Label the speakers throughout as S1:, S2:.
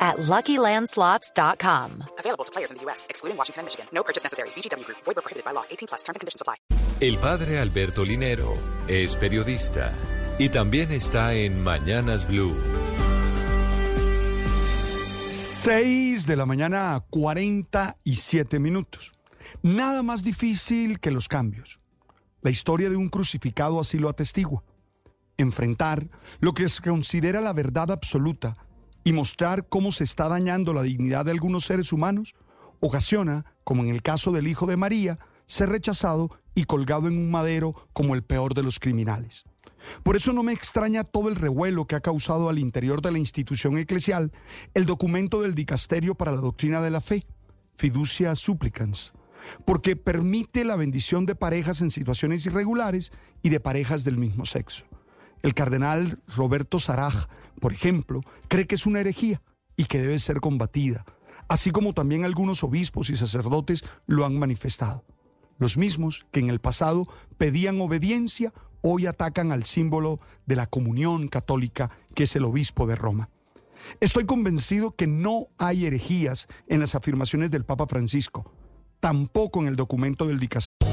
S1: at LuckyLandSlots.com.
S2: Available to players in the U.S., excluding Washington and Michigan. No purchase necessary. VGW Group. Void prohibited by law. 18 plus. Terms and conditions apply.
S3: El padre Alberto Linero es periodista y también está en Mañanas Blue.
S4: 6 de la mañana, 47 minutos. Nada más difícil que los cambios. La historia de un crucificado así lo atestigua. Enfrentar lo que se considera la verdad absoluta y mostrar cómo se está dañando la dignidad de algunos seres humanos ocasiona, como en el caso del hijo de María, ser rechazado y colgado en un madero como el peor de los criminales. Por eso no me extraña todo el revuelo que ha causado al interior de la institución eclesial el documento del Dicasterio para la Doctrina de la Fe, Fiducia Supplicans, porque permite la bendición de parejas en situaciones irregulares y de parejas del mismo sexo. El cardenal Roberto Saraj, por ejemplo, cree que es una herejía y que debe ser combatida, así como también algunos obispos y sacerdotes lo han manifestado. Los mismos que en el pasado pedían obediencia, hoy atacan al símbolo de la comunión católica, que es el obispo de Roma. Estoy convencido que no hay herejías en las afirmaciones del Papa Francisco, tampoco en el documento del.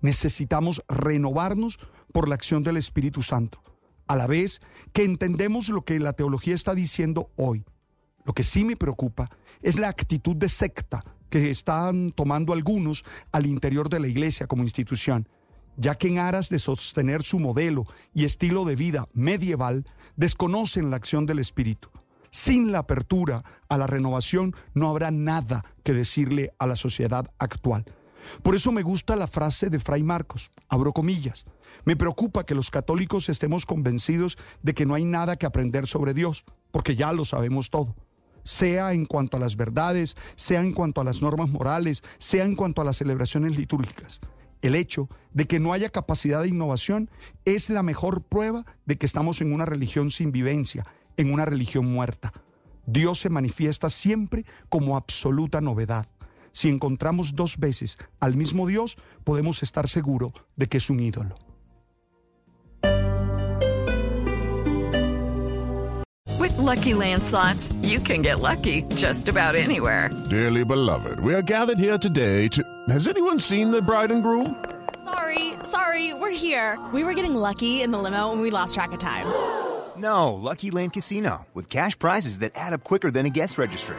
S4: Necesitamos renovarnos por la acción del Espíritu Santo, a la vez que entendemos lo que la teología está diciendo hoy. Lo que sí me preocupa es la actitud de secta que están tomando algunos al interior de la iglesia como institución, ya que en aras de sostener su modelo y estilo de vida medieval, desconocen la acción del Espíritu. Sin la apertura a la renovación no habrá nada que decirle a la sociedad actual. Por eso me gusta la frase de Fray Marcos, abro comillas. Me preocupa que los católicos estemos convencidos de que no hay nada que aprender sobre Dios, porque ya lo sabemos todo. Sea en cuanto a las verdades, sea en cuanto a las normas morales, sea en cuanto a las celebraciones litúrgicas. El hecho de que no haya capacidad de innovación es la mejor prueba de que estamos en una religión sin vivencia, en una religión muerta. Dios se manifiesta siempre como absoluta novedad. Si encontramos dos veces al mismo Dios, podemos estar seguros de que es un ídolo.
S5: With Lucky Land slots, you can get lucky just about anywhere.
S6: Dearly beloved, we are gathered here today to. Has anyone seen the bride and groom?
S7: Sorry, sorry, we're here. We were getting lucky in the limo and we lost track of time.
S8: No, Lucky Land Casino, with cash prizes that add up quicker than a guest registry